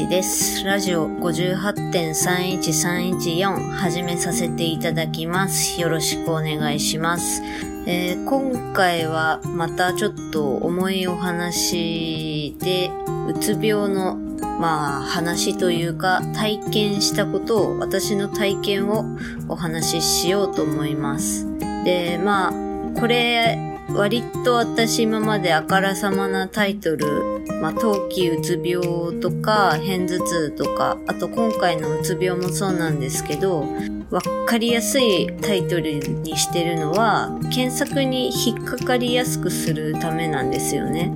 菜菜師です。ラジオ58.31314始めさせていただきます。よろしくお願いします。えー今回はまたちょっと重いお話で、うつ病のまあ話というか体験したことを私の体験をお話ししようと思います。で、まあこれ割と私今まであからさまなタイトル、まあ、冬季うつ病とか、片頭痛とか、あと今回のうつ病もそうなんですけど、わかりやすいタイトルにしてるのは、検索に引っかかりやすくするためなんですよね。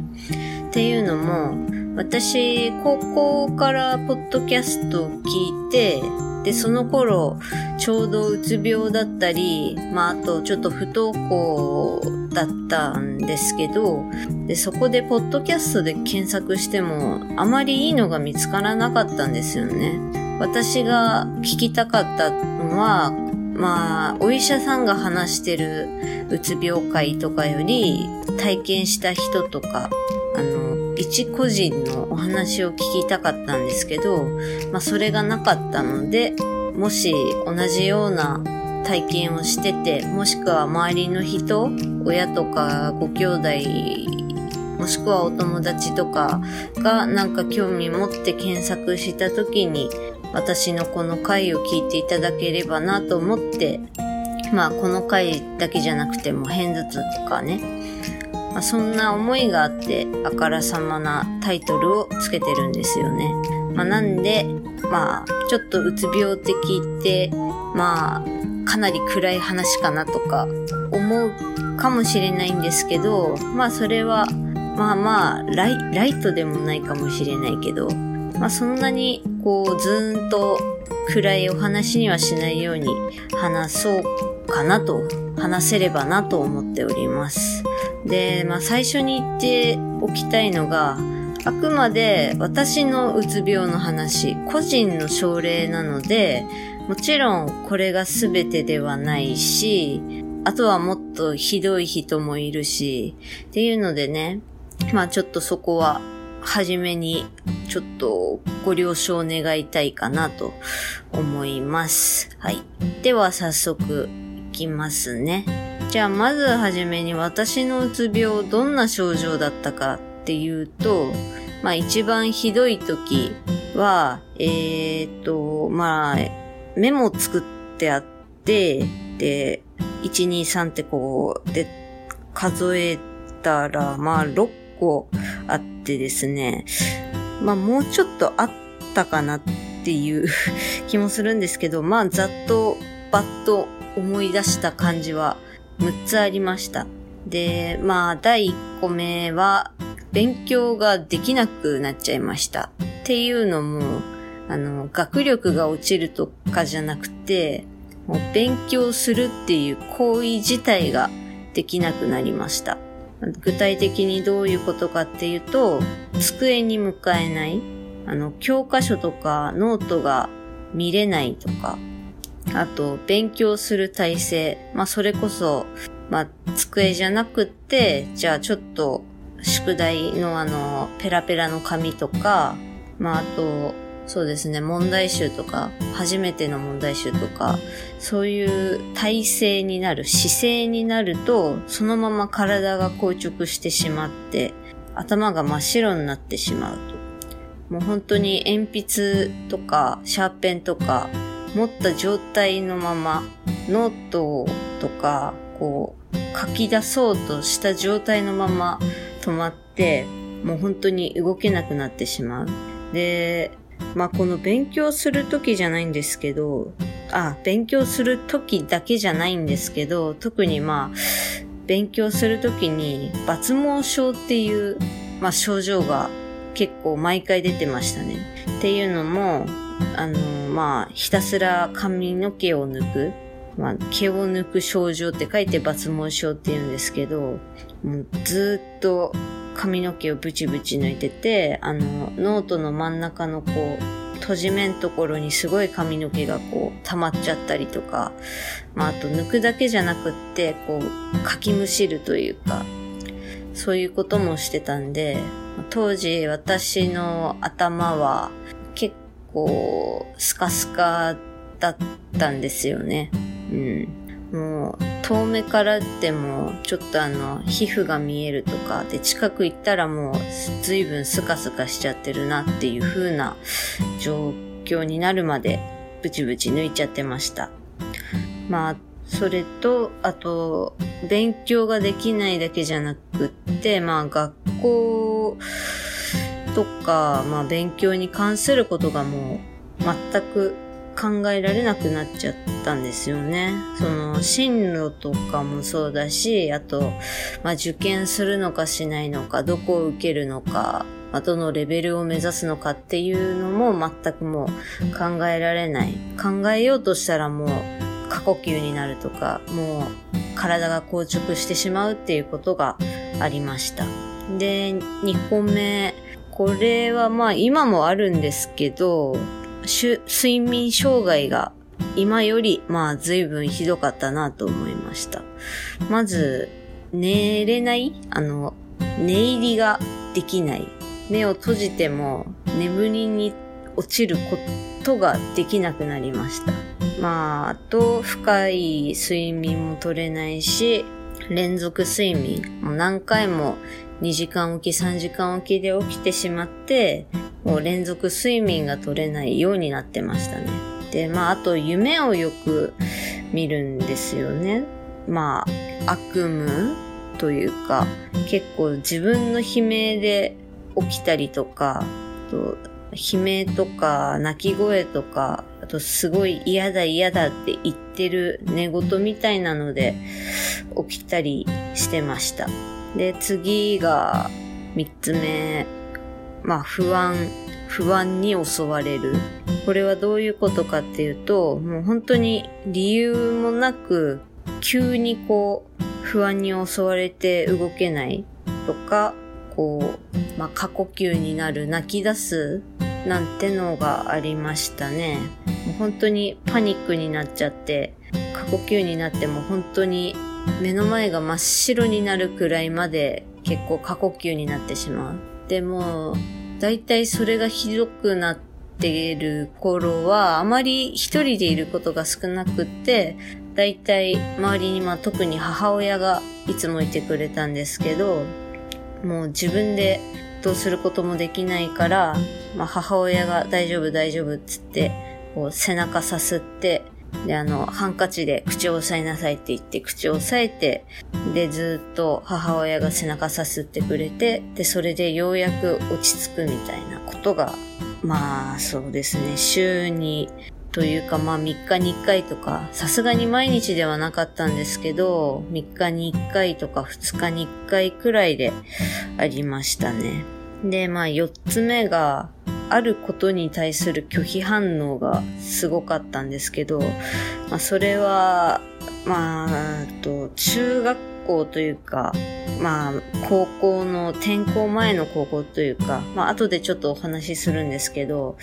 っていうのも、私、高校からポッドキャストを聞いて、で、その頃、ちょうどうつ病だったり、まあ、あとちょっと不登校だったんですけど、で、そこでポッドキャストで検索しても、あまりいいのが見つからなかったんですよね。私が聞きたかったのは、まあ、お医者さんが話してるうつ病会とかより、体験した人とか、あの、一個人のお話を聞きたかったんですけど、まあ、それがなかったので、もし同じような体験をしてて、もしくは周りの人、親とかご兄弟、もしくはお友達とかがなんか興味持って検索した時に、私のこの回を聞いていただければなと思って、まあこの回だけじゃなくても片頭痛とかね、まあ、そんな思いがあって、あからさまなタイトルをつけてるんですよね。まあ、なんで、まあ、ちょっとうつ病的って聞いて、まあ、かなり暗い話かなとか思うかもしれないんですけど、まあそれは、まあまあ、ライライトでもないかもしれないけど、まあそんなにこうずーんと暗いお話にはしないように話そうかなと、話せればなと思っております。で、まあ最初に言っておきたいのが、あくまで私のうつ病の話、個人の症例なので、もちろんこれが全てではないし、あとはもっとひどい人もいるし、っていうのでね、まあちょっとそこは、はじめにちょっとご了承願いたいかなと思います。はい。では早速きますね。じゃあまずはじめに私のうつ病どんな症状だったかっていうと、まあ一番ひどい時は、えー、っと、まあ、メモ作ってあって、で、1、2、3ってこう、で、数えたら、まあ6個あってですね、まあもうちょっとあったかなっていう 気もするんですけど、まあざっとバッと思い出した感じは6つありました。で、まあ第1個目は勉強ができなくなっちゃいました。っていうのも、あの、学力が落ちるとかじゃなくて、もう勉強するっていう行為自体ができなくなりました。具体的にどういうことかっていうと、机に向かえない、あの、教科書とかノートが見れないとか、あと、勉強する体制。まあ、それこそ、まあ、机じゃなくって、じゃあちょっと、宿題のあの、ペラペラの紙とか、まあ、あと、そうですね、問題集とか、初めての問題集とか、そういう体勢になる、姿勢になると、そのまま体が硬直してしまって、頭が真っ白になってしまうと。もう本当に鉛筆とか、シャーペンとか、持った状態のまま、ノートとか、こう、書き出そうとした状態のまま止まって、もう本当に動けなくなってしまう。で、まあこの勉強するときじゃないんですけど、あ、勉強するときだけじゃないんですけど、特にまあ、勉強するときに抜毛症っていう、まあ症状が結構毎回出てましたね。っていうのも、あの、まあ、ひたすら髪の毛を抜く、まあ、毛を抜く症状って書いて抜毛症って言うんですけど、もうずっと髪の毛をブチブチ抜いてて、あの、ノートの真ん中のこう、閉じ目のところにすごい髪の毛がこう溜まっちゃったりとか、まああと抜くだけじゃなくって、こう、かきむしるというか、そういうこともしてたんで、当時私の頭は結構スカスカだったんですよね。うん。もう遠目からでもちょっとあの皮膚が見えるとかで近く行ったらもう随分スカスカしちゃってるなっていう風な状況になるまでブチブチ抜いちゃってました。まあそれと、あと、勉強ができないだけじゃなくって、まあ学校とか、まあ勉強に関することがもう全く考えられなくなっちゃったんですよね。その進路とかもそうだし、あと、まあ受験するのかしないのか、どこを受けるのか、まあ、どのレベルを目指すのかっていうのも全くもう考えられない。考えようとしたらもう過呼吸になるとか、もう体が硬直してしまうっていうことがありました。で、2個目、これはまあ今もあるんですけど、睡眠障害が今よりまあ随分ひどかったなと思いました。まず、寝れないあの、寝入りができない。目を閉じても眠りに落ちることができなくなりました。まあ、あと、深い睡眠も取れないし、連続睡眠、もう何回も2時間おき、3時間おきで起きてしまって、もう連続睡眠が取れないようになってましたね。で、まあ、あと夢をよく見るんですよね。まあ、悪夢というか、結構自分の悲鳴で起きたりとか、と悲鳴とか泣き声とか、あとすごい嫌だ嫌だって言ってる寝言みたいなので起きたりしてました。で、次が三つ目。まあ不安、不安に襲われる。これはどういうことかっていうと、もう本当に理由もなく急にこう不安に襲われて動けないとか、こう、まあ、過呼吸になる、泣き出すなんてのがありましたね。もう本当にパニックになっちゃって、過呼吸になっても本当に目の前が真っ白になるくらいまで結構過呼吸になってしまう。でも、だいたいそれがひどくなっている頃は、あまり一人でいることが少なくって、だいたい周りにまあ特に母親がいつもいてくれたんですけど、もう自分でどうすることもできないから、まあ、母親が大丈夫大丈夫っつって、こう背中さすって、で、あの、ハンカチで口を押さえなさいって言って口を押さえて、で、ずっと母親が背中さすってくれて、で、それでようやく落ち着くみたいなことが、まあ、そうですね、週にというかまあ3日に1回とか、さすがに毎日ではなかったんですけど、3日に1回とか2日に1回くらいでありましたね。で、まあ4つ目が、あることに対する拒否反応がすごかったんですけど、まあそれは、まあ、と、中学校というか、まあ、高校の転校前の高校というか、まあ、後でちょっとお話しするんですけど、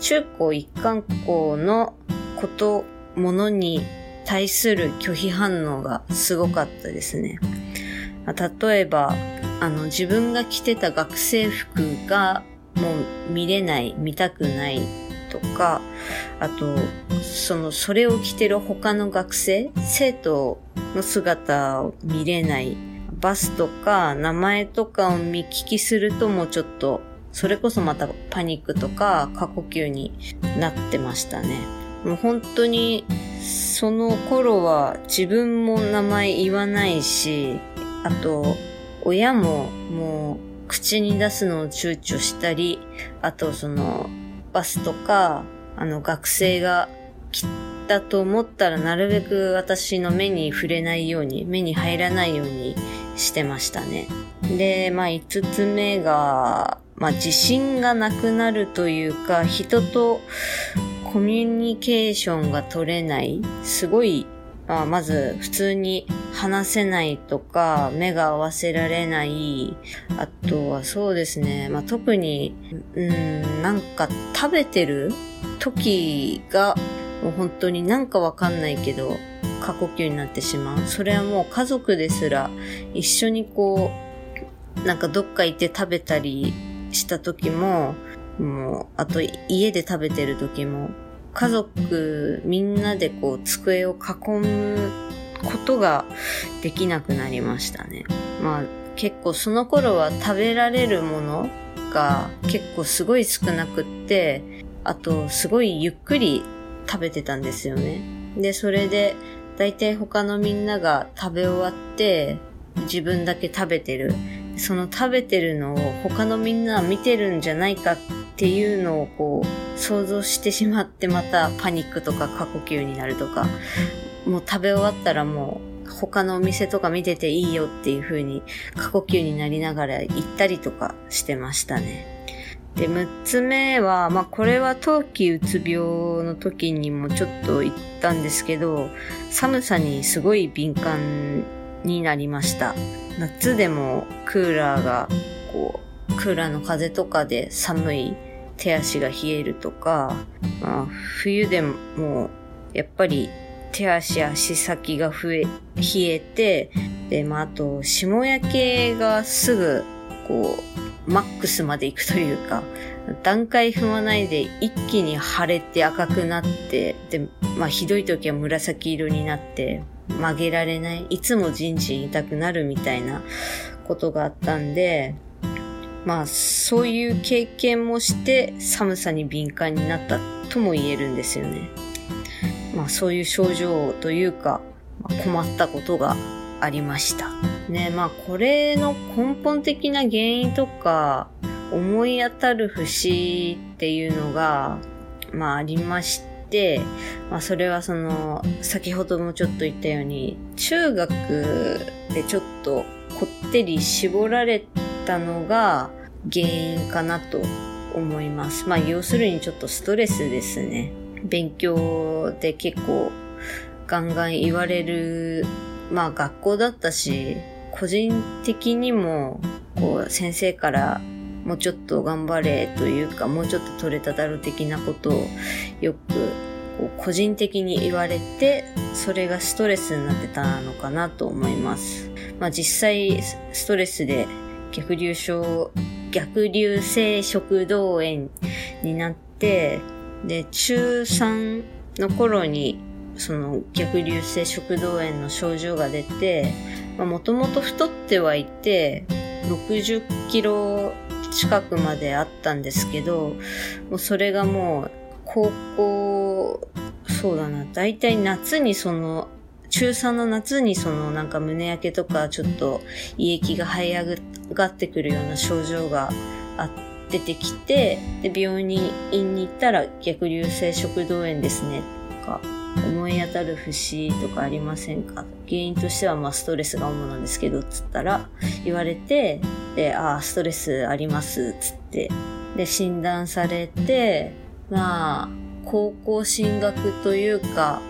中高一貫校のこと、ものに対する拒否反応がすごかったですね。例えば、あの、自分が着てた学生服がもう見れない、見たくないとか、あと、その、それを着てる他の学生、生徒の姿を見れない、バスとか名前とかを見聞きするともうちょっと、それこそまたパニックとか過呼吸になってましたね。もう本当に、その頃は自分も名前言わないし、あと、親ももう口に出すのを躊躇したり、あとその、バスとか、あの学生が来たと思ったらなるべく私の目に触れないように、目に入らないようにしてましたね。で、まあ五つ目が、まあ自信がなくなるというか、人とコミュニケーションが取れない、すごいあ、まず普通に話せないとか、目が合わせられない。あとはそうですね。まあ、特に、うん、なんか食べてる時が、もう本当になんかわかんないけど、過呼吸になってしまう。それはもう家族ですら一緒にこう、なんかどっか行って食べたりした時も、もう、あと家で食べてる時も、家族みんなでこう机を囲むことができなくなりましたね。まあ結構その頃は食べられるものが結構すごい少なくって、あとすごいゆっくり食べてたんですよね。で、それで大体他のみんなが食べ終わって自分だけ食べてる。その食べてるのを他のみんなは見てるんじゃないかっっていうのをこう想像してしまってまたパニックとか過呼吸になるとか、もう食べ終わったらもう他のお店とか見てていいよっていう風に過呼吸になりながら行ったりとかしてましたね。で、6つ目は、まあ、これは冬季うつ病の時にもちょっと言ったんですけど、寒さにすごい敏感になりました。夏でもクーラーが、こう、クーラーの風とかで寒い手足が冷えるとか、まあ、冬でも、やっぱり手足足先が増え、冷えて、で、まあ、あと、霜焼けがすぐ、こう、マックスまで行くというか、段階踏まないで一気に腫れて赤くなって、で、まあひどい時は紫色になって曲げられない、いつもじんじん痛くなるみたいなことがあったんで、まあそういう経験もして寒さに敏感になったとも言えるんですよね。まあそういう症状というか、困ったことがありました。ね、まあこれの根本的な原因とか思い当たる節っていうのが、まあありまして、まあそれはその、先ほどもちょっと言ったように、中学でちょっとこってり絞られてたのが原因かなと思います。まあ要するにちょっとストレスですね。勉強で結構ガンガン言われるまあ学校だったし、個人的にも、こう、先生からもうちょっと頑張れというか、もうちょっと取れただろう的なことをよく、こう個人的に言われて、それがストレスになってたのかなと思います。まあ実際、ストレスで逆流症、逆流性食道炎になって、で、中3の頃にその逆流性食道炎の症状が出て、もともと太ってはいて、60キロ近くまであったんですけど、もうそれがもう、高校、そうだな、大体夏にその、中3の夏にそのなんか胸焼けとかちょっと胃液が這い上がってくるような症状があ出てきて、で、病院に行ったら逆流性食道炎ですね、とか思い当たる節とかありませんか？原因としてはまあストレスが主なんですけど、つったら言われて、で、ああ、ストレスあります、つって、で、診断されて、まあ、高校進学というか、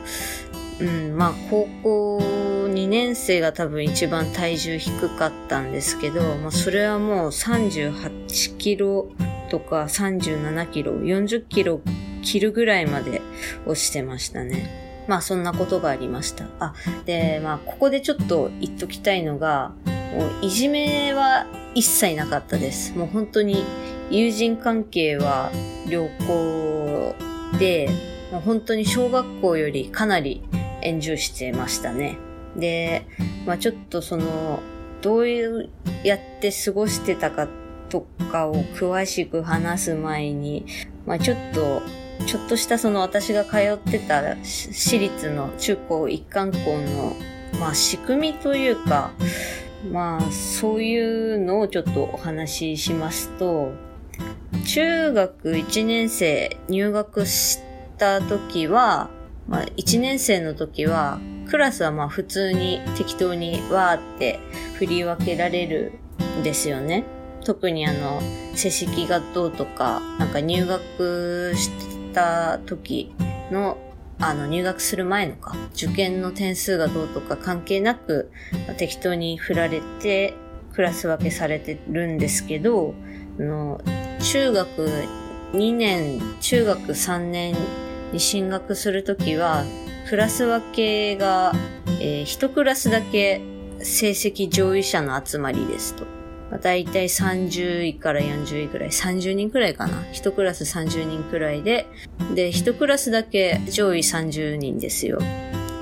うん、まあ、高校2年生が多分一番体重低かったんですけど、まあ、それはもう38キロとか37キロ、40キロ切るぐらいまで落ちてましたね。まあそんなことがありました。あ、で、まあここでちょっと言っときたいのが、もういじめは一切なかったです。もう本当に友人関係は良好で、もう本当に小学校よりかなりエンしてましたね。で、まあちょっとその、どういうやって過ごしてたかとかを詳しく話す前に、まあちょっとちょっとしたその私が通ってた私立の中高一貫校の、まあ仕組みというか、まあそういうのをちょっとお話ししますと、中学1年生入学した時は、まあ1年生の時は、クラスはまあ普通に適当にわーって振り分けられるんですよね。特にあの、成績がどうとか、なんか入学した時の、あの、入学する前のか、受験の点数がどうとか関係なく、適当に振られて、クラス分けされてるんですけど、あの、中学2年、中学3年に進学するときは、クラス分けが、えー、1クラスだけ成績上位者の集まりですと。まあ、大体30位から40位くらい、30人くらいかな。1クラス30人くらいで、で、1クラスだけ上位30人ですよ。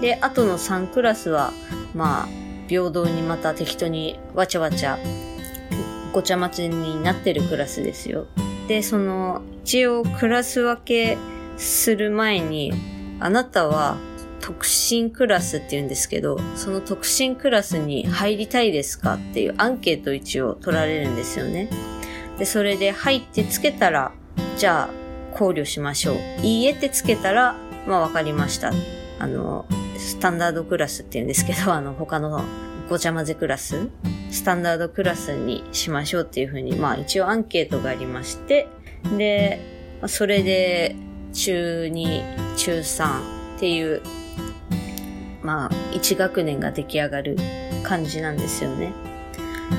で、あとの3クラスは、まあ、平等にまた適当にわちゃわちゃ、ごちゃ混ぜになってるクラスですよ。で、その、一応クラス分けする前に、あなたは特進クラスって言うんですけど、その特進クラスに入りたいですかっていうアンケート一応取られるんですよね。で、それで入ってつけたら、じゃあ考慮しましょう。いいえってつけたら、まあわかりました。あの、スタンダードクラスって言うんですけど、あの他のごちゃ混ぜクラス、スタンダードクラスにしましょうっていうふうに、まあ一応アンケートがありまして、で、それで中2、中3っていうまあ、1学年が出来上がる感じなんですよね。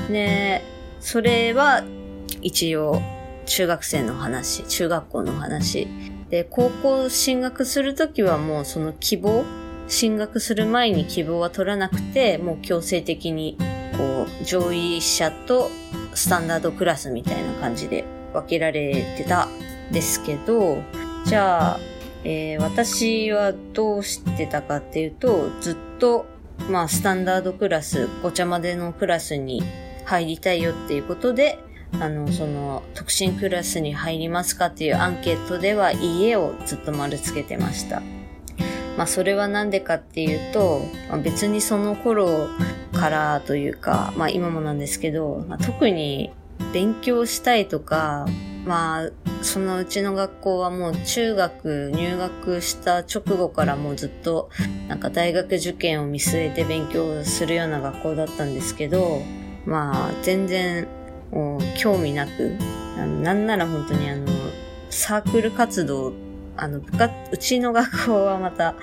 で、それは一応中学生の話、中学校の話。で、高校進学するときはもうその希望、進学する前に希望は取らなくて、もう強制的に、こう、上位者とスタンダードクラスみたいな感じで分けられてたですけど、じゃあ、えー、私はどうしてたかっていうと、ずっと、まあ、スタンダードクラス、ごちゃまでのクラスに入りたいよっていうことで、あの、その、特進クラスに入りますかっていうアンケートでは、いいえをずっと丸つけてました。まあ、それはなんでかっていうと、まあ、別にその頃からというか、まあ、今もなんですけど、まあ、特に勉強したいとか、まあ、そのうちの学校はもう中学入学した直後からもうずっとなんか大学受験を見据えて勉強するような学校だったんですけど、まあ全然もう興味なく、なんなら本当にあの、サークル活動あの、部活、うちの学校はまた、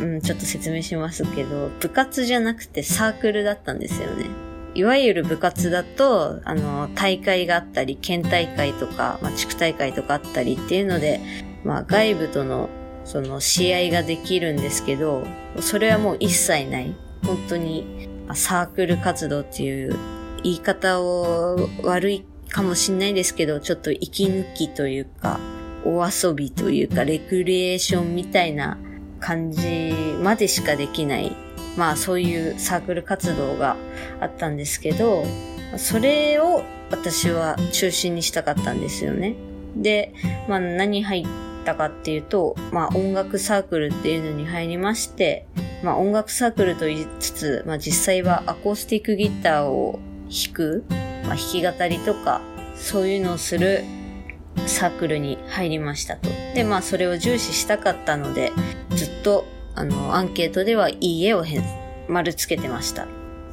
うん、ちょっと説明しますけど、部活じゃなくてサークルだったんですよね。いわゆる部活だと、あの、大会があったり、県大会とか、まあ、地区大会とかあったりっていうので、まあ、外部との、その、試合ができるんですけど、それはもう一切ない。本当に、サークル活動っていう言い方を悪いかもしんないですけど、ちょっと息抜きというか、お遊びというか、レクリエーションみたいな感じまでしかできないまあそういうサークル活動があったんですけど、それを私は中心にしたかったんですよね。で、まあ何入ったかっていうと、まあ音楽サークルっていうのに入りまして、まあ音楽サークルと言いつつ、まあ実際はアコースティックギターを弾く、まあ弾き語りとか、そういうのをするサークルに入りましたと。で、まあそれを重視したかったので、ずっとあの、アンケートではいいえを丸つけてました。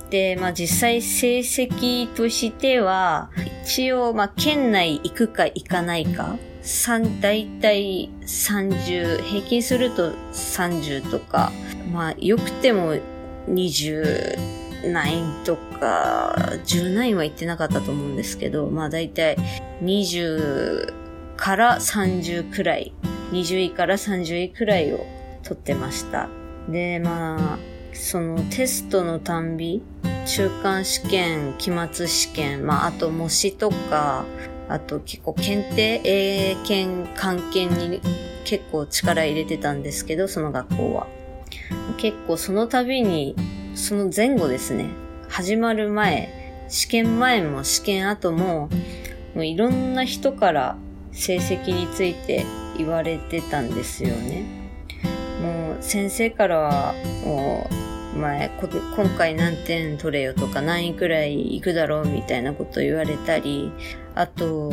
で、まあ実際成績としては、一応、まあ県内行くか行かないか、三、だいたい30、平均すると30とか、まあ良くても20、9とか、19は行ってなかったと思うんですけど、まあ大体20から30くらい、20位から30位くらいを取ってました。で、まあ、そのテストのたんび、中間試験、期末試験、まあ、あと模試とか、あと結構検定、英検、関係に結構力入れてたんですけど、その学校は。結構その度に、その前後ですね、始まる前、試験前も試験後も、もういろんな人から成績について言われてたんですよね。もう先生からはもう前今回何点取れよとか何位くらい行くだろうみたいなこと言われたりあと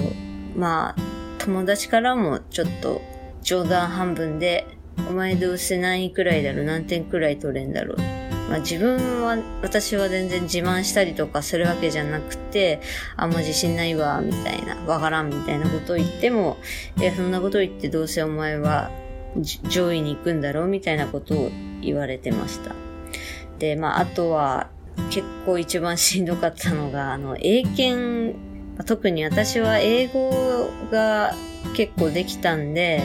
まあ友達からもちょっと冗談半分でお前どうせ何位くらいだろう何点くらい取れんだろう。まあ自分は、私は全然自慢したりとかするわけじゃなくて、あんま自信ないわ、みたいな、わからんみたいなことを言っても、いや、そんなこと言ってどうせお前は上位に行くんだろうみたいなことを言われてました。で、まあ、あとは、結構一番しんどかったのが、あの、英検、特に私は英語が結構できたんで、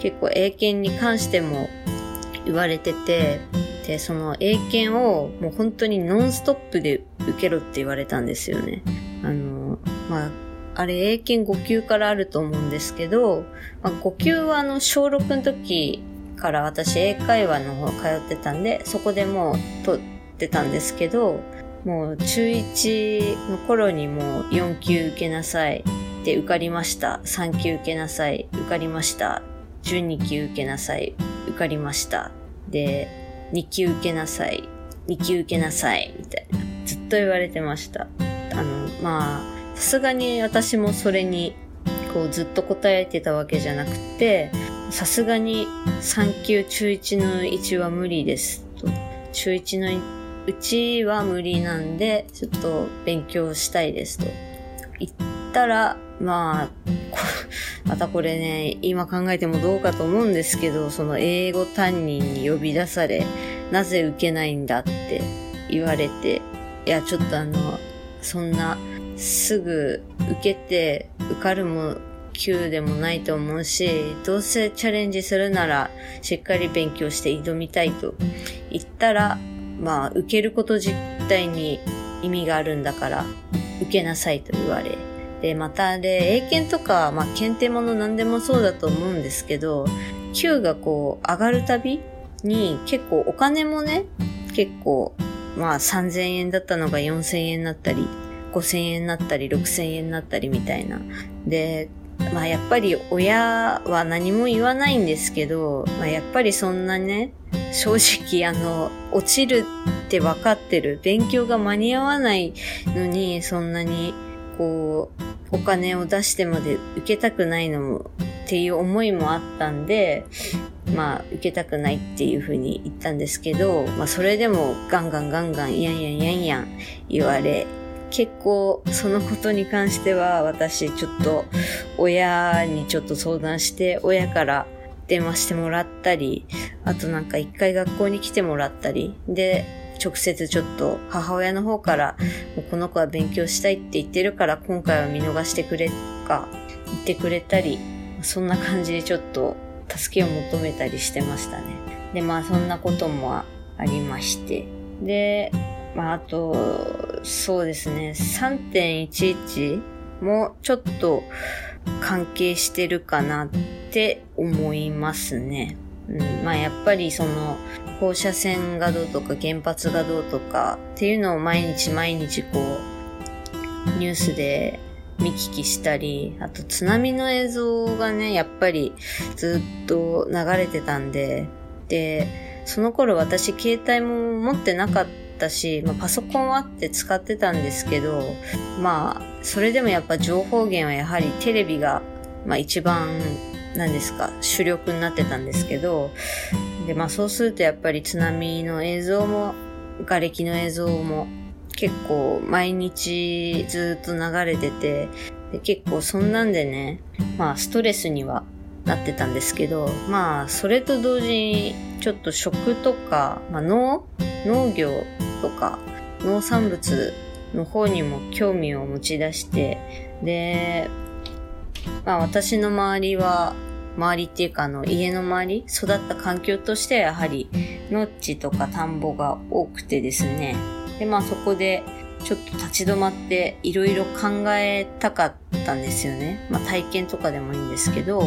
結構英検に関しても言われてて、で、その英検をもう本当にノンストップで受けろって言われたんですよね。あの、まあ、あれ英検5級からあると思うんですけど、まあ、5級はあの小6の時から私英会話の方通ってたんで、そこでもう取ってたんですけど、もう中1の頃にもう4級受けなさい。で、受かりました。3級受けなさい。受かりました。12級受けなさい。受かりました。で、2級受けなさい。2級受けなさい。みたいな。ずっと言われてました。あの、まあ、さすがに私もそれに、こうずっと答えてたわけじゃなくて、さすがに3級中1の1は無理ですと。中1のうちは無理なんで、ちょっと勉強したいですと言ったら、まあ、またこれね、今考えてもどうかと思うんですけど、その英語担任に呼び出され、なぜ受けないんだって言われて、いや、ちょっとあの、そんな、すぐ受けて受かるも級でもないと思うし、どうせチャレンジするならしっかり勉強して挑みたいと言ったら、まあ、受けること自体に意味があるんだから、受けなさいと言われ。で、また、で、英検とか、まあ、検定もの何でもそうだと思うんですけど、級がこう、上がるたびに、結構お金もね、結構、まあ、3000円だったのが4000円になったり、5000円になったり、6000円になったりみたいな。で、まあやっぱり親は何も言わないんですけど、まあやっぱりそんなね、正直あの、落ちるって分かってる。勉強が間に合わないのに、そんなに、こう、お金を出してまで受けたくないのも、っていう思いもあったんで、まあ、受けたくないっていうふうに言ったんですけど、まあ、それでもガンガンガンガン、やんやんやんやん言われ、結構そのことに関しては私ちょっと親にちょっと相談して親から電話してもらったり、あとなんか一回学校に来てもらったり、で、直接ちょっと母親の方から、もうこの子は勉強したいって言ってるから今回は見逃してくれか言ってくれたり、そんな感じでちょっと助けを求めたりしてましたね。で、まあそんなこともありまして。で、まあ、あと、そうですね、3.11もちょっと関係してるかなって思いますね。うん、まあやっぱりその放射線がどうとか原発がどうとかっていうのを毎日毎日こうニュースで見聞きしたり、あと津波の映像がね、やっぱりずっと流れてたんで、で、その頃私携帯も持ってなかったったし、まあ、パソコンあって使ってたんですけど、まあ、それでもやっぱ情報源はやはりテレビが、まあ一番、何ですか、主力になってたんですけど、で、まあそうするとやっぱり津波の映像も、瓦礫の映像も結構毎日ずっと流れてて、結構そんなんでね、まあストレスにはなってたんですけど、まあそれと同時にちょっと食とか、まあ農、農業とか農産物の方にも興味を持ち出して、で、まあ私の周りは、周りっていうかあの家の周り、育った環境としてはやはり農地とか田んぼが多くてですね。で、まあそこでちょっと立ち止まっていろいろ考えたかったんですよね。まあ体験とかでもいいんですけど、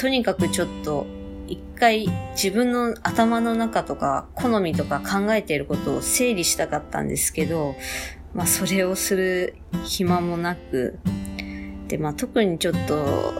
とにかくちょっと一回自分の頭の中とか好みとか考えていることを整理したかったんですけど、まあそれをする暇もなく、で、まあ特にちょっと、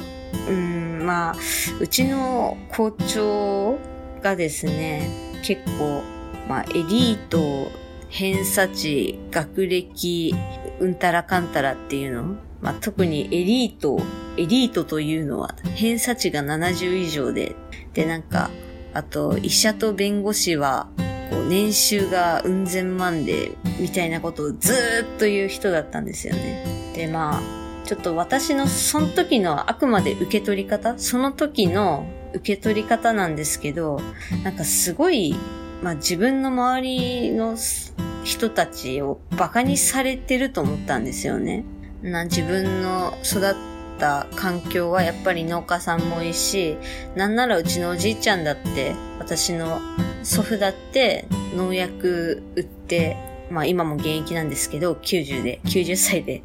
うん、まあ、うちの校長がですね、結構、まあエリート、偏差値、学歴、うんたらかんたらっていうのまあ、特にエリート、エリートというのは偏差値が70以上でで、なんか、あと、医者と弁護士は、こう、年収がうん千万で、みたいなことをずーっと言う人だったんですよね。で、まあ、ちょっと私のその時のあくまで受け取り方、その時の受け取り方なんですけど、なんかすごい、まあ自分の周りの人たちを馬鹿にされてると思ったんですよね。な自分の育った環境はやっぱり農家さんもいいし、なんならうちのおじいちゃんだって、私の祖父だって農薬売ってまあ今も現役なんですけど、90で、90歳で、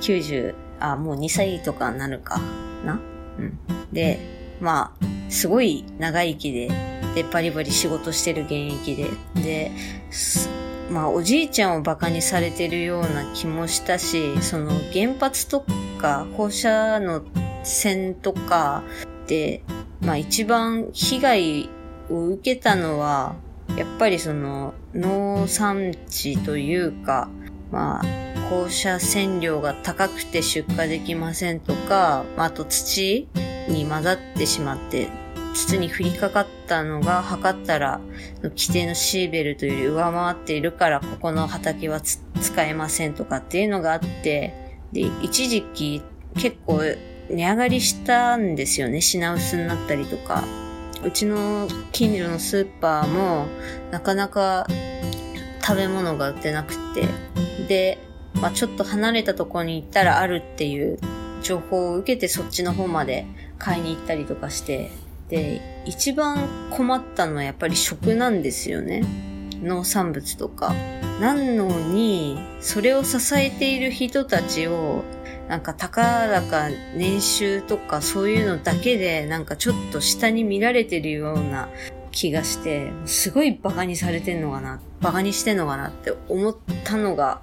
90、あ、もう2歳とかなるかな？うん。で、まあ、すごい長生きで、で、バリバリ仕事してる現役で、で、まあ、おじいちゃんを馬鹿にされてるような気もしたし、その原発とか放射の線とかで、まあ一番被害を受けたのは、やっぱりその農産地というか、まあ、放射線量が高くて出荷できませんとか、あと土に混ざってしまって、筒に降りかかったのが測ったら、規定のシーベルトより上回っているから、ここの畑は使えませんとかっていうのがあって、で、一時期結構値上がりしたんですよね。品薄になったりとか。うちの近所のスーパーも、なかなか食べ物が売ってなくて。で、まあちょっと離れたところに行ったらあるっていう情報を受けてそっちの方まで買いに行ったりとかして、で、一番困ったのはやっぱり食なんですよね。農産物とか。なのに、それを支えている人たちを、なんか、たかだか年収とかそういうのだけで、なんかちょっと下に見られてるような気がして、すごい馬鹿にされてんのかな、馬鹿にしてんのかなって思ったのが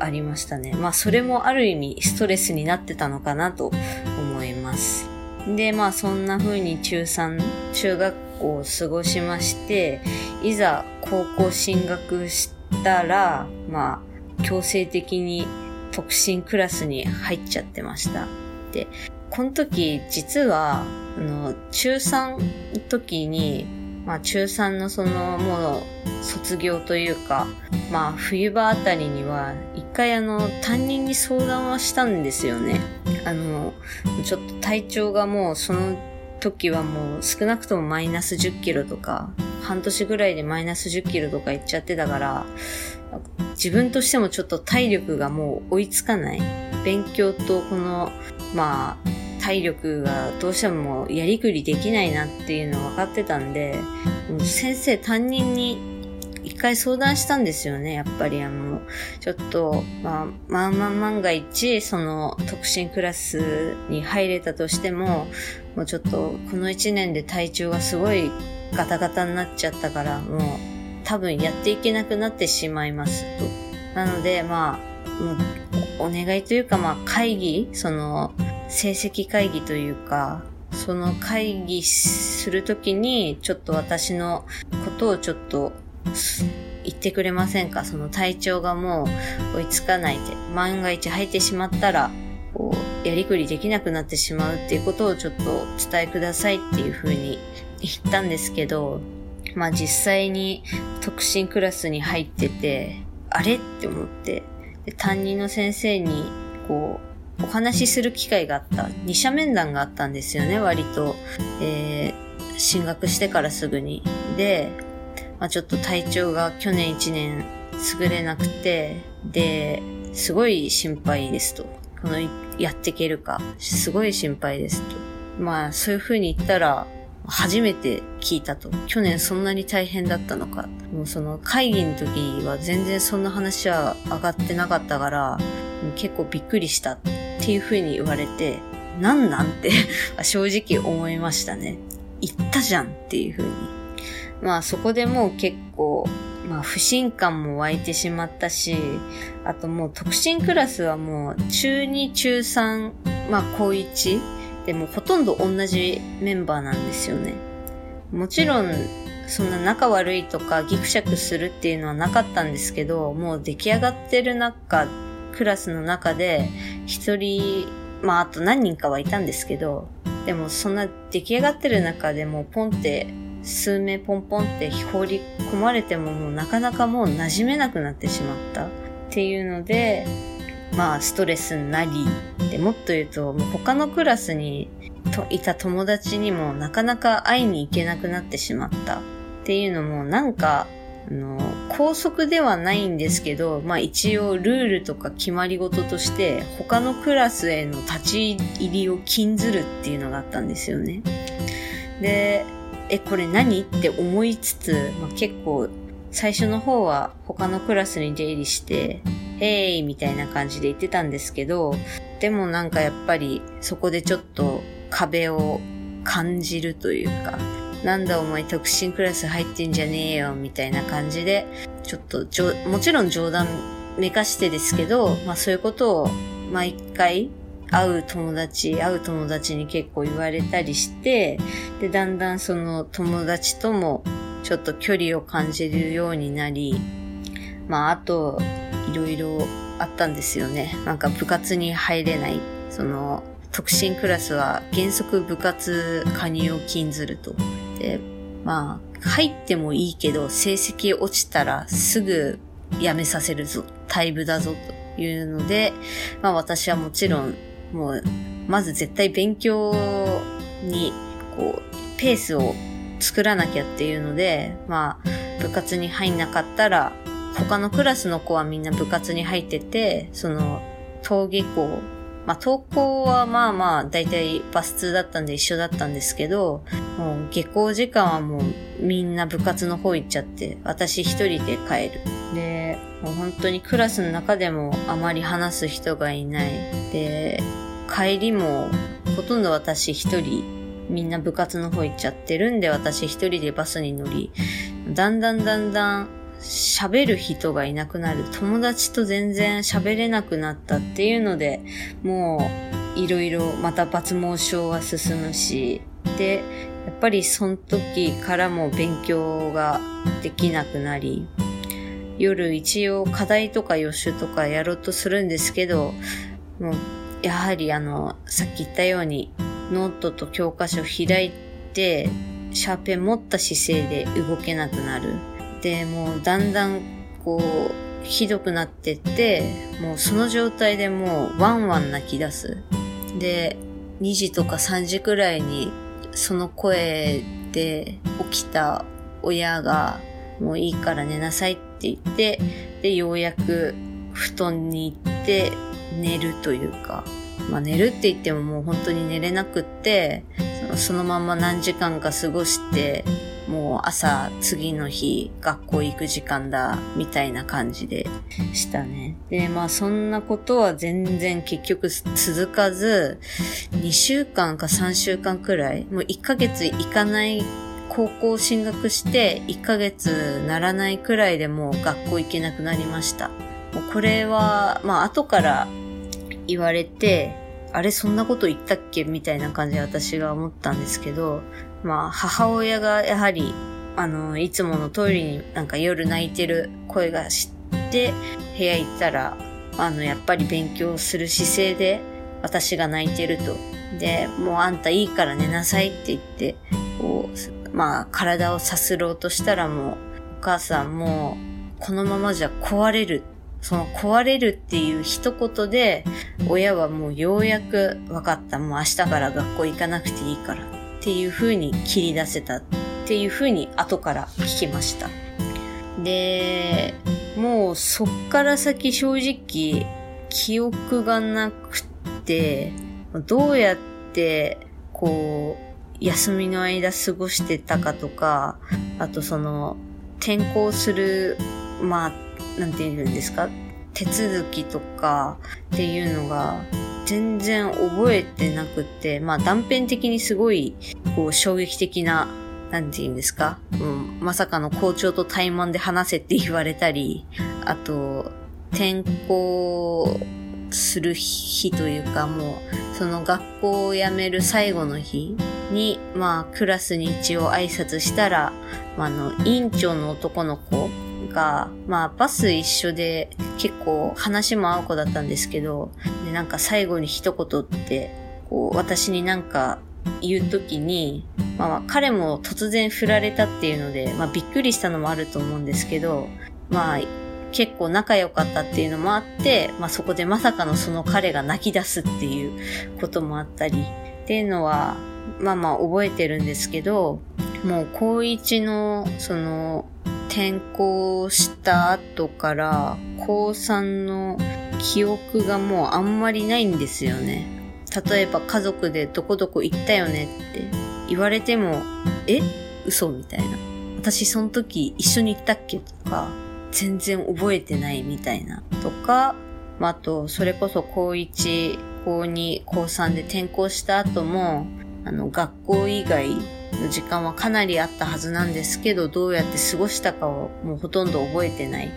ありましたね。まあ、それもある意味ストレスになってたのかなと思います。で、まあそんな風に中3、中学校を過ごしまして、いざ高校進学したら、まあ強制的に特進クラスに入っちゃってました。で、この時実は、あの、中3の時に、まあ中3のそのもう卒業というか、まあ冬場あたりには一回あの担任に相談はしたんですよね。あの、ちょっと体調がもうその時はもう少なくともマイナス10キロとか、半年ぐらいでマイナス10キロとかいっちゃってたから、自分としてもちょっと体力がもう追いつかない。勉強とこの、まあ、体力がどうしてもやりくりできないなっていうの分かってたんで、先生担任に一回相談したんですよね、やっぱりあの、ちょっと、まあ、まあまあ万が一、その特進クラスに入れたとしても、もうちょっとこの一年で体調がすごいガタガタになっちゃったから、もう多分やっていけなくなってしまいますと。なので、まあ、もうお願いというか、まあ会議、その、成績会議というか、その会議するときに、ちょっと私のことをちょっと言ってくれませんか？その体調がもう追いつかないで、万が一入ってしまったら、こう、やりくりできなくなってしまうっていうことをちょっとお伝えくださいっていうふうに言ったんですけど、まあ実際に特進クラスに入ってて、あれ？って思って、担任の先生に、こう、お話しする機会があった。二者面談があったんですよね、割と。えー、進学してからすぐに。で、まあ、ちょっと体調が去年一年優れなくて、で、すごい心配ですと。この、やっていけるか、すごい心配ですと。まあ、そういう風に言ったら、初めて聞いたと。去年そんなに大変だったのか。もうその会議の時は全然そんな話は上がってなかったから、結構びっくりしたっていう風に言われて、なんなんて正直思いましたね。言ったじゃんっていう風に。まあそこでもう結構、まあ不信感も湧いてしまったし、あともう特進クラスはもう中2、中3、まあ高1でもほとんど同じメンバーなんですよね。もちろん、そんな仲悪いとかギクシャクするっていうのはなかったんですけど、もう出来上がってる中クラスの中で、一人、まああと何人かはいたんですけど、でもそんな出来上がってる中でもポンって、数名ポンポンって放り込まれてももうなかなかもう馴染めなくなってしまった。っていうので、まあストレスになり、でもっと言うと、もう他のクラスにいた友達にもなかなか会いに行けなくなってしまった。っていうのもなんかあの、高速ではないんですけど、まあ一応ルールとか決まり事として、他のクラスへの立ち入りを禁ずるっていうのがあったんですよね。で、え、これ何って思いつつ、まあ、結構最初の方は他のクラスに出入りして、へーいみたいな感じで言ってたんですけど、でもなんかやっぱりそこでちょっと壁を感じるというか、なんだお前特進クラス入ってんじゃねえよみたいな感じで、ちょっとょ、もちろん冗談めかしてですけど、まあそういうことを毎回会う友達、会う友達に結構言われたりして、で、だんだんその友達ともちょっと距離を感じるようになり、まああと、いろいろあったんですよね。なんか部活に入れない。その、特進クラスは原則部活加入を禁ずると。で、まあ、入ってもいいけど、成績落ちたらすぐ辞めさせるぞ。退部だぞというので、まあ私はもちろん、もう、まず絶対勉強に、こう、ペースを作らなきゃっていうので、まあ、部活に入んなかったら、他のクラスの子はみんな部活に入ってて、その、登下校、まあ、登校はまあまあ、だいたいバス通だったんで一緒だったんですけど、もう下校時間はもうみんな部活の方行っちゃって、私一人で帰る。で、もう本当にクラスの中でもあまり話す人がいない。で、帰りもほとんど私一人、みんな部活の方行っちゃってるんで私一人でバスに乗り、だんだんだんだん喋る人がいなくなる。友達と全然喋れなくなったっていうので、もういろいろまた抜毛症は進むし、で、やっぱりその時からも勉強ができなくなり、夜一応課題とか予習とかやろうとするんですけど、もうやはりあの、さっき言ったようにノートと教科書開いて、シャーペン持った姿勢で動けなくなる。で、もうだんだんこう、ひどくなってって、もうその状態でもうワンワン泣き出す。で、2時とか3時くらいにその声で起きた親がもういいから寝なさいって言って、で、ようやく布団に行って寝るというか、まあ寝るって言ってももう本当に寝れなくって、そのまま何時間か過ごして、もう朝次の日学校行く時間だみたいな感じでしたね。で、まあそんなことは全然結局続かず、2週間か3週間くらい、もう1ヶ月行かない高校進学して1ヶ月ならないくらいでもう学校行けなくなりました。もうこれは、まあ後から言われて、あれそんなこと言ったっけ？みたいな感じで私が思ったんですけど、まあ母親がやはり、あの、いつもの通りになんか夜泣いてる声がして、部屋行ったら、あの、やっぱり勉強する姿勢で私が泣いてると。で、もうあんたいいから寝なさいって言って、こう、まあ体をさすろうとしたらもう、お母さんもう、このままじゃ壊れるその壊れるっていう一言で、親はもうようやく分かった。もう明日から学校行かなくていいからっていう風に切り出せたっていう風に後から聞きました。で、もうそっから先正直記憶がなくて、どうやってこう休みの間過ごしてたかとか、あとその転校する、まあなんて言うんですか？手続きとかっていうのが全然覚えてなくて、まあ断片的にすごいこう衝撃的な、なんて言うんですか、うん、まさかの校長と対マンで話せって言われたり、あと、転校する日というかもう、その学校を辞める最後の日に、まあクラスに一応挨拶したら、まあ、あの、委員長の男の子が、まあバス一緒で結構話も合う子だったんですけど、でなんか最後に一言って、こう私になんか言うときに、まあ彼も突然振られたっていうので、まあびっくりしたのもあると思うんですけど、まあ結構仲良かったっていうのもあって、まあそこでまさかのその彼が泣き出すっていうこともあったり、っていうのは、まあまあ覚えてるんですけど、もう高一のその転校した後から高3の記憶がもうあんまりないんですよね。例えば家族でどこどこ行ったよねって言われても、え？嘘みたいな。私その時一緒に行ったっけとか、全然覚えてないみたいな。とか、まあ、あと、それこそ高1、高2、高3で転校した後も、あの、学校以外の時間はかなりあったはずなんですけど、どうやって過ごしたかをもうほとんど覚えてない。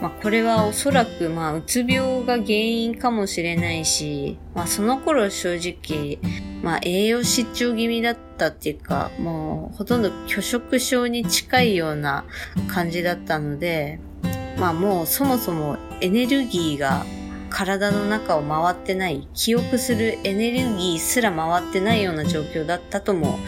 まあ、これはおそらく、まあ、うつ病が原因かもしれないし、まあ、その頃正直、まあ、栄養失調気味だったっていうか、もう、ほとんど拒食症に近いような感じだったので、まあ、もうそもそもエネルギーが体の中を回ってない、記憶するエネルギーすら回ってないような状況だったとも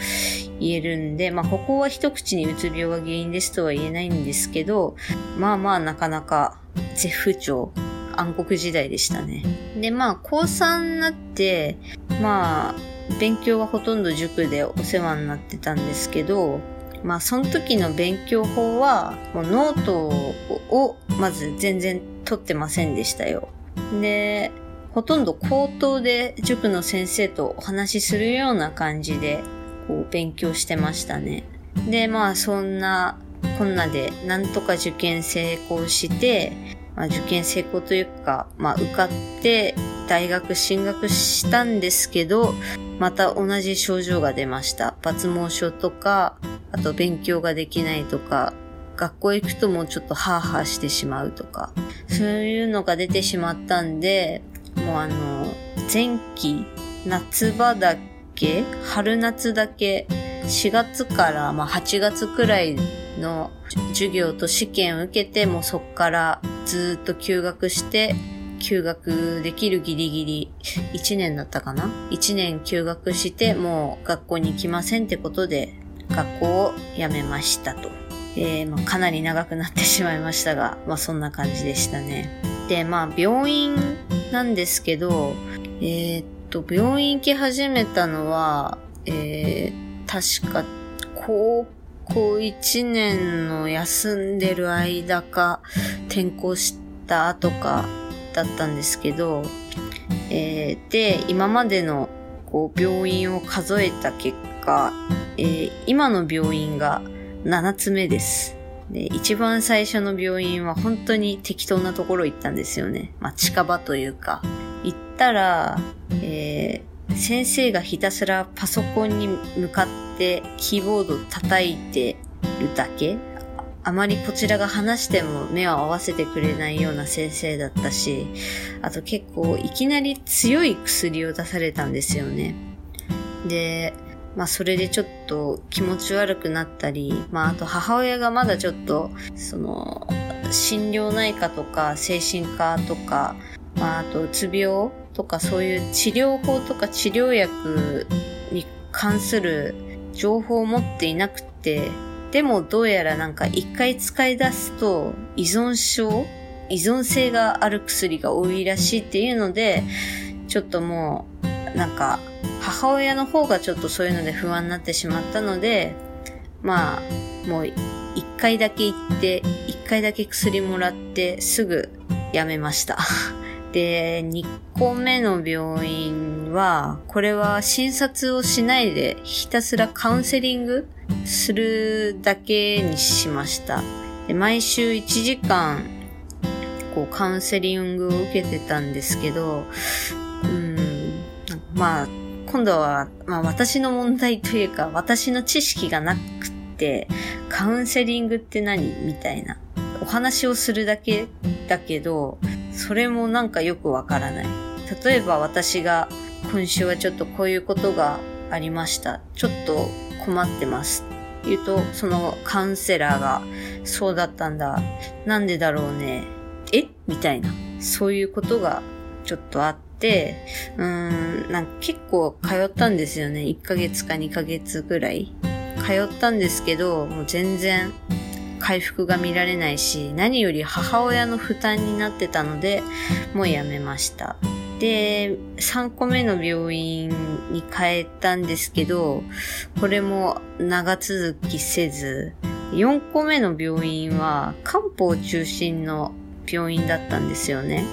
言えるんで、まあ、ここは一口にうつ病が原因ですとは言えないんですけど、まあまあなかなか絶不調、暗黒時代でしたね。で、まあ、高3になって、まあ、勉強はほとんど塾でお世話になってたんですけど、まあ、その時の勉強法は、もうノートをまず全然取ってませんでしたよ。で、ほとんど口頭で塾の先生とお話しするような感じでこう勉強してましたね。で、まあそんなこんなでなんとか受験成功して、まあ、受験成功というか、まあ受かって大学進学したんですけど、また同じ症状が出ました。抜毛症とか、あと勉強ができないとか、学校行くともうちょっとハーハーしてしまうとか、そういうのが出てしまったんで、もうあの、前期、夏場だけ、春夏だけ、4月からまあ8月くらいの授業と試験を受けて、もうそっからずっと休学して、休学できるギリギリ1年だったかな ?1 年休学して、もう学校に行きませんってことで、学校を辞めましたと。えー、まあ、かなり長くなってしまいましたが、まあそんな感じでしたね。で、まあ病院なんですけど、えー、っと、病院行き始めたのは、えー、確か高校1年の休んでる間か、転校した後かだったんですけど、えー、で、今までのこう病院を数えた結果、えー、今の病院が7つ目です。で、一番最初の病院は本当に適当なところ行ったんですよね。まあ、近場というか。行ったら、えー、先生がひたすらパソコンに向かってキーボード叩いてるだけあまりこちらが話しても目を合わせてくれないような先生だったし、あと結構いきなり強い薬を出されたんですよね。で、まあそれでちょっと気持ち悪くなったり、まああと母親がまだちょっと、その、心療内科とか精神科とか、まああとうつ病とかそういう治療法とか治療薬に関する情報を持っていなくて、でもどうやらなんか一回使い出すと依存症依存性がある薬が多いらしいっていうので、ちょっともう、なんか、母親の方がちょっとそういうので不安になってしまったので、まあ、もう一回だけ行って、一回だけ薬もらってすぐやめました。で、2個目の病院は、これは診察をしないでひたすらカウンセリングするだけにしました。で毎週1時間、こうカウンセリングを受けてたんですけど、うん、まあ、今度は、まあ私の問題というか、私の知識がなくて、カウンセリングって何？みたいな。お話をするだけだけど、それもなんかよくわからない。例えば私が、今週はちょっとこういうことがありました。ちょっと困ってます。言うと、そのカウンセラーが、そうだったんだ。なんでだろうね。え？みたいな。そういうことがちょっとあって、うん、なんか結構通ったんですよね。1ヶ月か2ヶ月ぐらい。通ったんですけど、もう全然回復が見られないし、何より母親の負担になってたので、もうやめました。で、3個目の病院に変えたんですけど、これも長続きせず、4個目の病院は漢方中心の病院だったんですよね。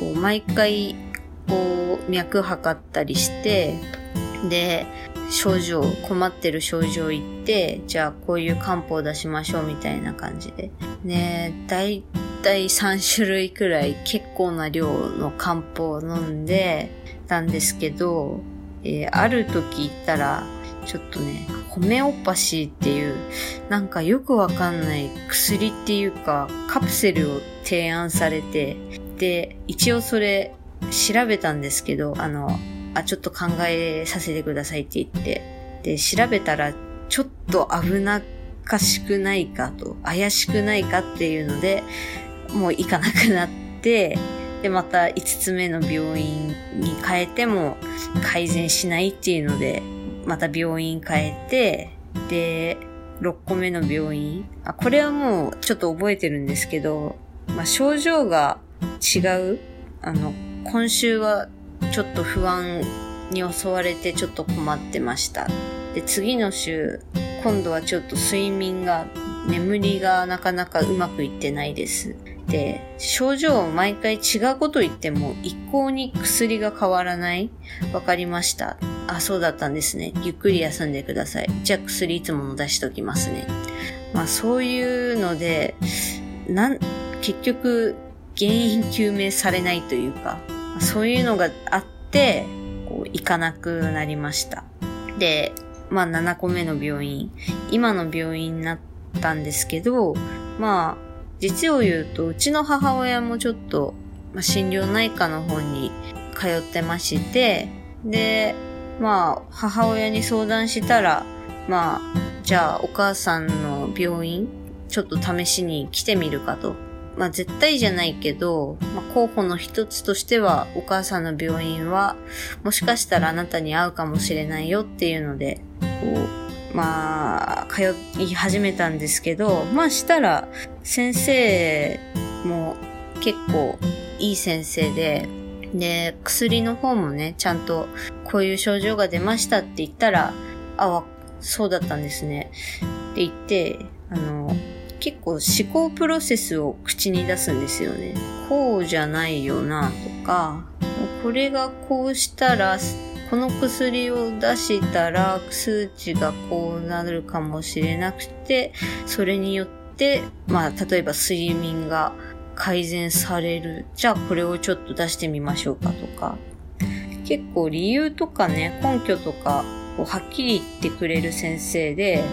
こう毎回、こう、脈測ったりして、で、症状、困ってる症状言って、じゃあこういう漢方を出しましょうみたいな感じで。ねだいたい3種類くらい結構な量の漢方を飲んでたんですけど、えー、ある時言ったら、ちょっとね、ホメオパシーっていう、なんかよくわかんない薬っていうか、カプセルを提案されて、で、一応それ調べたんですけど、あの、あ、ちょっと考えさせてくださいって言って、で、調べたら、ちょっと危なっかしくないかと、怪しくないかっていうので、もう行かなくなって、で、また5つ目の病院に変えても改善しないっていうので、また病院変えて、で、6個目の病院。あ、これはもうちょっと覚えてるんですけど、まあ、症状が違う？あの、今週はちょっと不安に襲われてちょっと困ってました。で、次の週、今度はちょっと睡眠が、眠りがなかなかうまくいってないです。で、症状を毎回違うこと言っても一向に薬が変わらない？わかりました。あ、そうだったんですね。ゆっくり休んでください。じゃあ薬いつもの出しときますね。まあそういうので、なん、結局原因究明されないというか、そういうのがあって、こう、行かなくなりました。で、まあ7個目の病院、今の病院になったんですけど、まあ、実を言うと、うちの母親もちょっと、まあ、心療内科の方に通ってまして、で、まあ、母親に相談したら、まあ、じゃあお母さんの病院、ちょっと試しに来てみるかと。まあ絶対じゃないけど、まあ、候補の一つとしては、お母さんの病院は、もしかしたらあなたに会うかもしれないよっていうので、こう、まあ、通い始めたんですけど、まあしたら、先生も結構いい先生で、で、薬の方もね、ちゃんとこういう症状が出ましたって言ったら、あ、そうだったんですね。って言って、あの、結構思考プロセスを口に出すんですよね。こうじゃないよなとか、これがこうしたら、この薬を出したら数値がこうなるかもしれなくて、それによって、まあ、例えば睡眠が改善される。じゃあこれをちょっと出してみましょうかとか。結構理由とかね、根拠とかをはっきり言ってくれる先生で、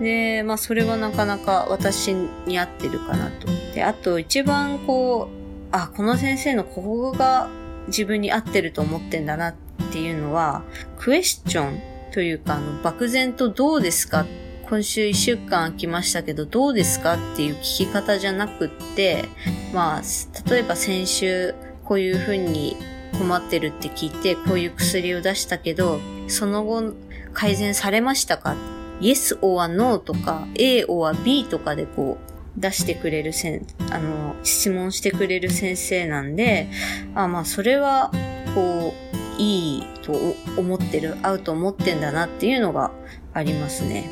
で、まあそれはなかなか私に合ってるかなと。で、あと一番こう、あ、この先生のここが自分に合ってると思ってんだなっていうのは、クエスチョンというか、あの、漠然とどうですか？今週一週間空きましたけど、どうですかっていう聞き方じゃなくって、まあ、例えば先週こういうふうに困ってるって聞いて、こういう薬を出したけど、その後改善されましたか？Yes or no とか A or B とかでこう出してくれるせん、あの、質問してくれる先生なんで、あまあそれはこういいと思ってる、合うと思ってんだなっていうのがありますね。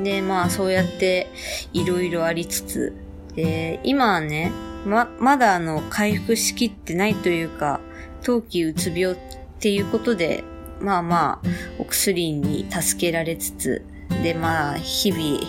で、まあそうやっていろいろありつつ、で、今はね、ま、まだあの回復しきってないというか、冬季うつ病っていうことでまあまあ、お薬に助けられつつ、でまあ、日々、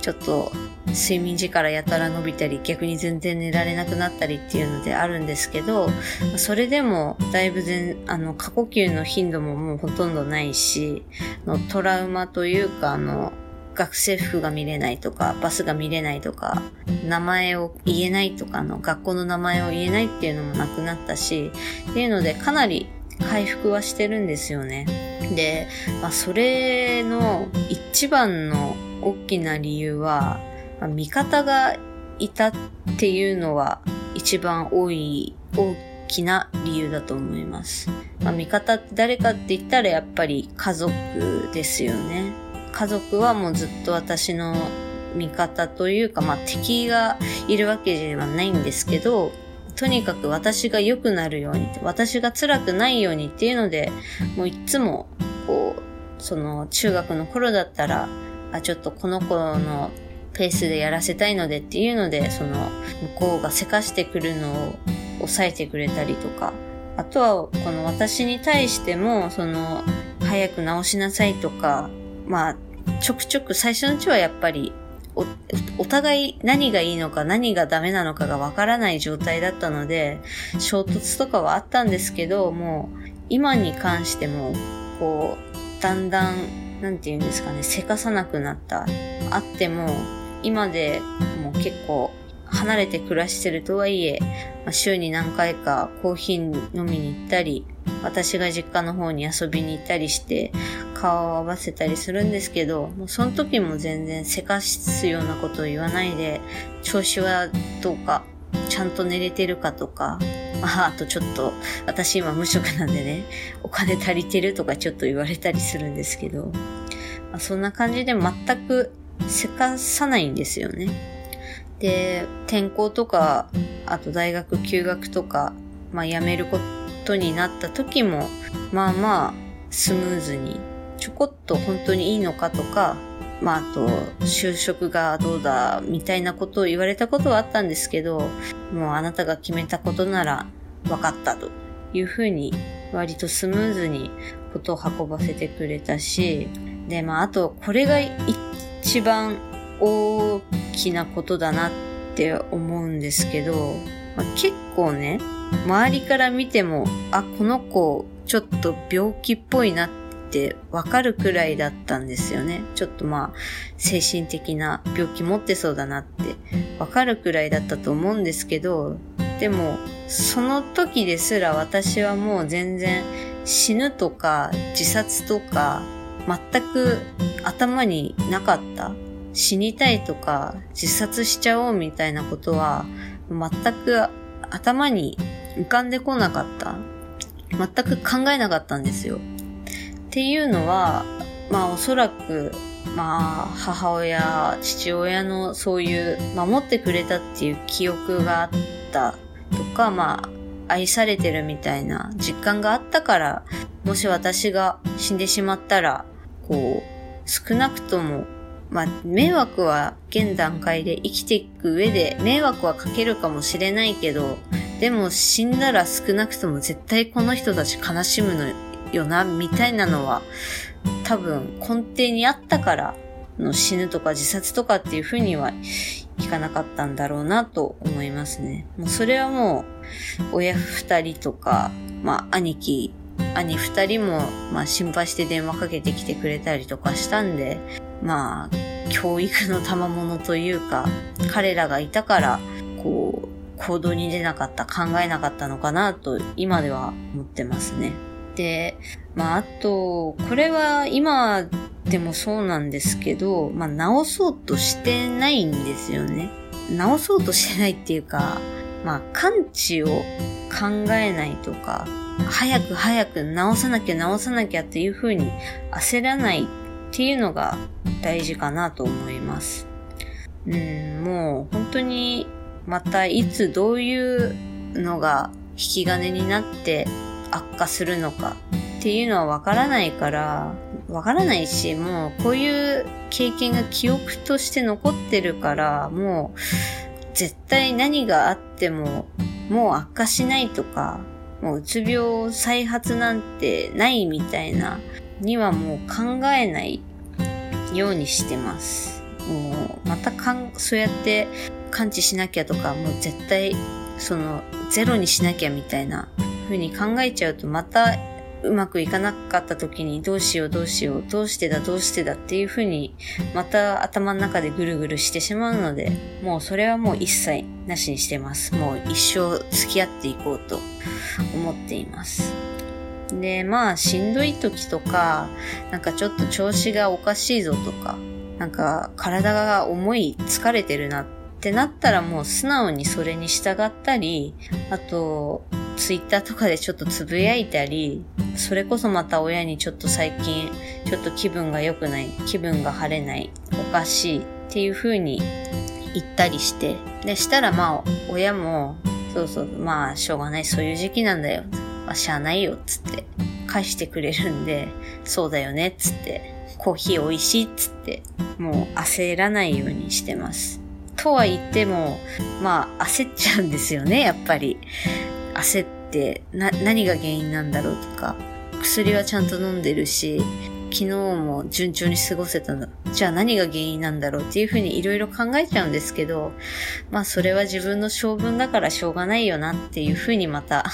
ちょっと睡眠時からやたら伸びたり、逆に全然寝られなくなったりっていうのであるんですけど、それでもだいぶ全、あの、過呼吸の頻度ももうほとんどないし、のトラウマというか、あの、学生服が見れないとか、バスが見れないとか、名前を言えないとかの、学校の名前を言えないっていうのもなくなったし、っていうのでかなり回復はしてるんですよね。で、まあ、それの一番の大きな理由は、まあ、味方がいたっていうのは一番多い、大きな理由だと思います。まあ、味方って誰かって言ったらやっぱり家族ですよね。家族はもうずっと私の味方というか、まあ敵がいるわけではないんですけど、とにかく私が良くなるように、私が辛くないようにっていうので、もういつも、こう、その中学の頃だったら、あ、ちょっとこの子のペースでやらせたいのでっていうので、その、向こうがせかしてくるのを抑えてくれたりとか、あとは、この私に対しても、その、早く直しなさいとか、まあ、ちょくちょく最初のうちはやっぱりお、お互い何がいいのか何がダメなのかがわからない状態だったので、衝突とかはあったんですけど、もう、今に関しても、こう、だんだん、なんて言うんですかね、せかさなくなった。あっても、今でもう結構、離れて暮らしてるとはいえ、週に何回かコーヒー飲みに行ったり、私が実家の方に遊びに行ったりして、顔を合わせたりするんですけど、もうその時も全然せかすようなことを言わないで、調子はどうか、ちゃんと寝れてるかとか、まあ、あとちょっと、私今無職なんでね、お金足りてるとかちょっと言われたりするんですけど、まあ、そんな感じで全くせかさないんですよね。で、転校とか、あと大学休学とか、まあ辞めることことになった時も、まあまあ、スムーズにちょこっと本当にいいのかとか、まあ、あと、就職がどうだ、みたいなことを言われたことはあったんですけど、もうあなたが決めたことなら分かったというふうに、割とスムーズにことを運ばせてくれたし、で、まあ、あと、これが一番大きなことだなって思うんですけど、まあ、結構ね、周りから見ても、あ、この子、ちょっと病気っぽいなってわかるくらいだったんですよね。ちょっとまあ、精神的な病気持ってそうだなってわかるくらいだったと思うんですけど、でも、その時ですら私はもう全然死ぬとか自殺とか全く頭になかった。死にたいとか自殺しちゃおうみたいなことは全く頭に浮かんでこなかった。全く考えなかったんですよ。っていうのは、まあおそらく、まあ母親、父親のそういう守ってくれたっていう記憶があったとか、まあ愛されてるみたいな実感があったから、もし私が死んでしまったら、こう、少なくとも、まあ、迷惑は現段階で生きていく上で迷惑はかけるかもしれないけど、でも死んだら少なくとも絶対この人たち悲しむのよな、みたいなのは、多分根底にあったからの死ぬとか自殺とかっていう風にはいかなかったんだろうなと思いますね。もうそれはもう、親二人とか、まあ兄貴、兄二人も、まあ心配して電話かけてきてくれたりとかしたんで、まあ、教育の賜物というか、彼らがいたから、こう、行動に出なかった、考えなかったのかなと、今では思ってますね。で、まあ、あと、これは今でもそうなんですけど、まあ、直そうとしてないんですよね。直そうとしてないっていうか、まあ、感知を考えないとか、早く早く直さなきゃ直さなきゃっていう風に焦らないっていうのが大事かなと思います。うん、もう本当にまたいつどういうのが引き金になって悪化するのかっていうのはわからないから、わからないし、もうこういう経験が記憶として残ってるから、もう絶対何があってももう悪化しないとか、もううつ病再発なんてないみたいなにはもう考えないようにしてます。もうまたかん、そうやって感知しなきゃとか、もう絶対そのゼロにしなきゃみたいなふうに考えちゃうとまたうまくいかなかった時にどうしようどうしようどうしてだどうしてだっていうふうにまた頭の中でぐるぐるしてしまうのでもうそれはもう一切なしにしてます。もう一生付き合っていこうと思っています。で、まあしんどい時とかなんかちょっと調子がおかしいぞとかなんか体が重い疲れてるなってなったらもう素直にそれに従ったりあとツイッターとかでちょっとつぶやいたり、それこそまた親にちょっと最近、ちょっと気分が良くない、気分が晴れない、おかしいっていう風に言ったりして、で、したらまあ、親も、そうそう、まあ、しょうがない、そういう時期なんだよ。しゃあないよ、つって、返してくれるんで、そうだよね、つって、コーヒー美味しい、つって、もう焦らないようにしてます。とは言っても、まあ、焦っちゃうんですよね、やっぱり。焦ってな、何が原因なんだろうとか、薬はちゃんと飲んでるし、昨日も順調に過ごせたの。じゃあ何が原因なんだろうっていうふうにいろいろ考えちゃうんですけど、まあそれは自分の性分だからしょうがないよなっていうふうにまた、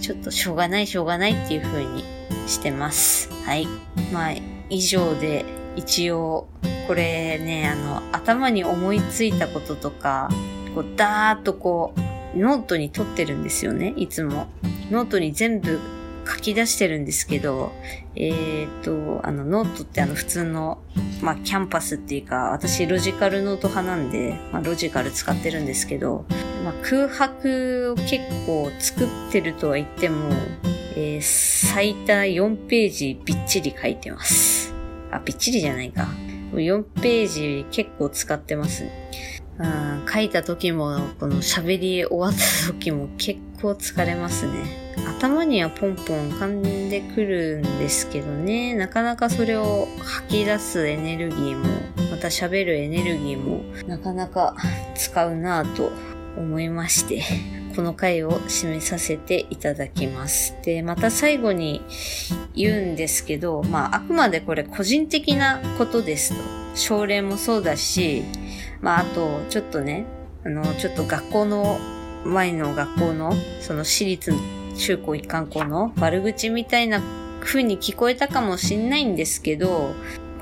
ちょっとしょうがないしょうがないっていうふうにしてます。はい。まあ以上で一応これね、あの頭に思いついたこととか、こうダーッとこうノートに取ってるんですよね、いつも。ノートに全部書き出してるんですけど、えっ、ー、と、あの、ノートってあの普通の、まあ、キャンパスっていうか、私ロジカルノート派なんで、まあ、ロジカル使ってるんですけど、まあ、空白を結構作ってるとは言っても、えー、最多4ページびっちり書いてます。あ、びっちりじゃないか。4ページ結構使ってます。うん、書いた時も、この喋り終わった時も結構疲れますね。頭にはポンポン噛んでくるんですけどね、なかなかそれを吐き出すエネルギーも、また喋るエネルギーも、なかなか使うなぁと思いまして、この回を締めさせていただきます。で、また最後に言うんですけど、まあ、あくまでこれ個人的なことですと。症例もそうだし、まあ、あと、ちょっとね、あの、ちょっと学校の、前の学校の、その私立中高一貫校の悪口みたいな風に聞こえたかもしんないんですけど、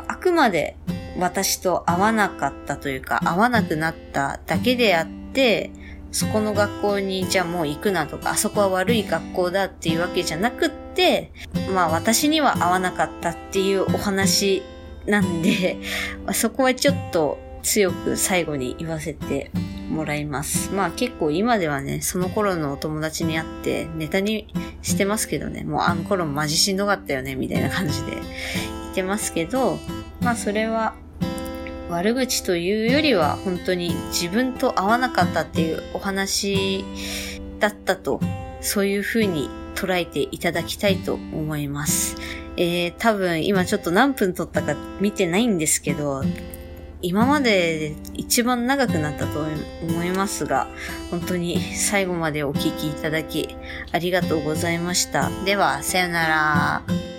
あくまで私と合わなかったというか、合わなくなっただけであって、そこの学校にじゃあもう行くなとか、あそこは悪い学校だっていうわけじゃなくって、まあ私には合わなかったっていうお話なんで、そこはちょっと強く最後に言わせてもらいます。まあ結構今ではね、その頃のお友達に会ってネタにしてますけどね、もうあの頃マジしんどかったよね、みたいな感じで言ってますけど、まあそれは悪口というよりは本当に自分と合わなかったっていうお話だったと、そういう風に捉えていただきたいと思います。えー、多分今ちょっと何分撮ったか見てないんですけど、今までで一番長くなったと思いますが、本当に最後までお聞きいただきありがとうございました。では、さよなら。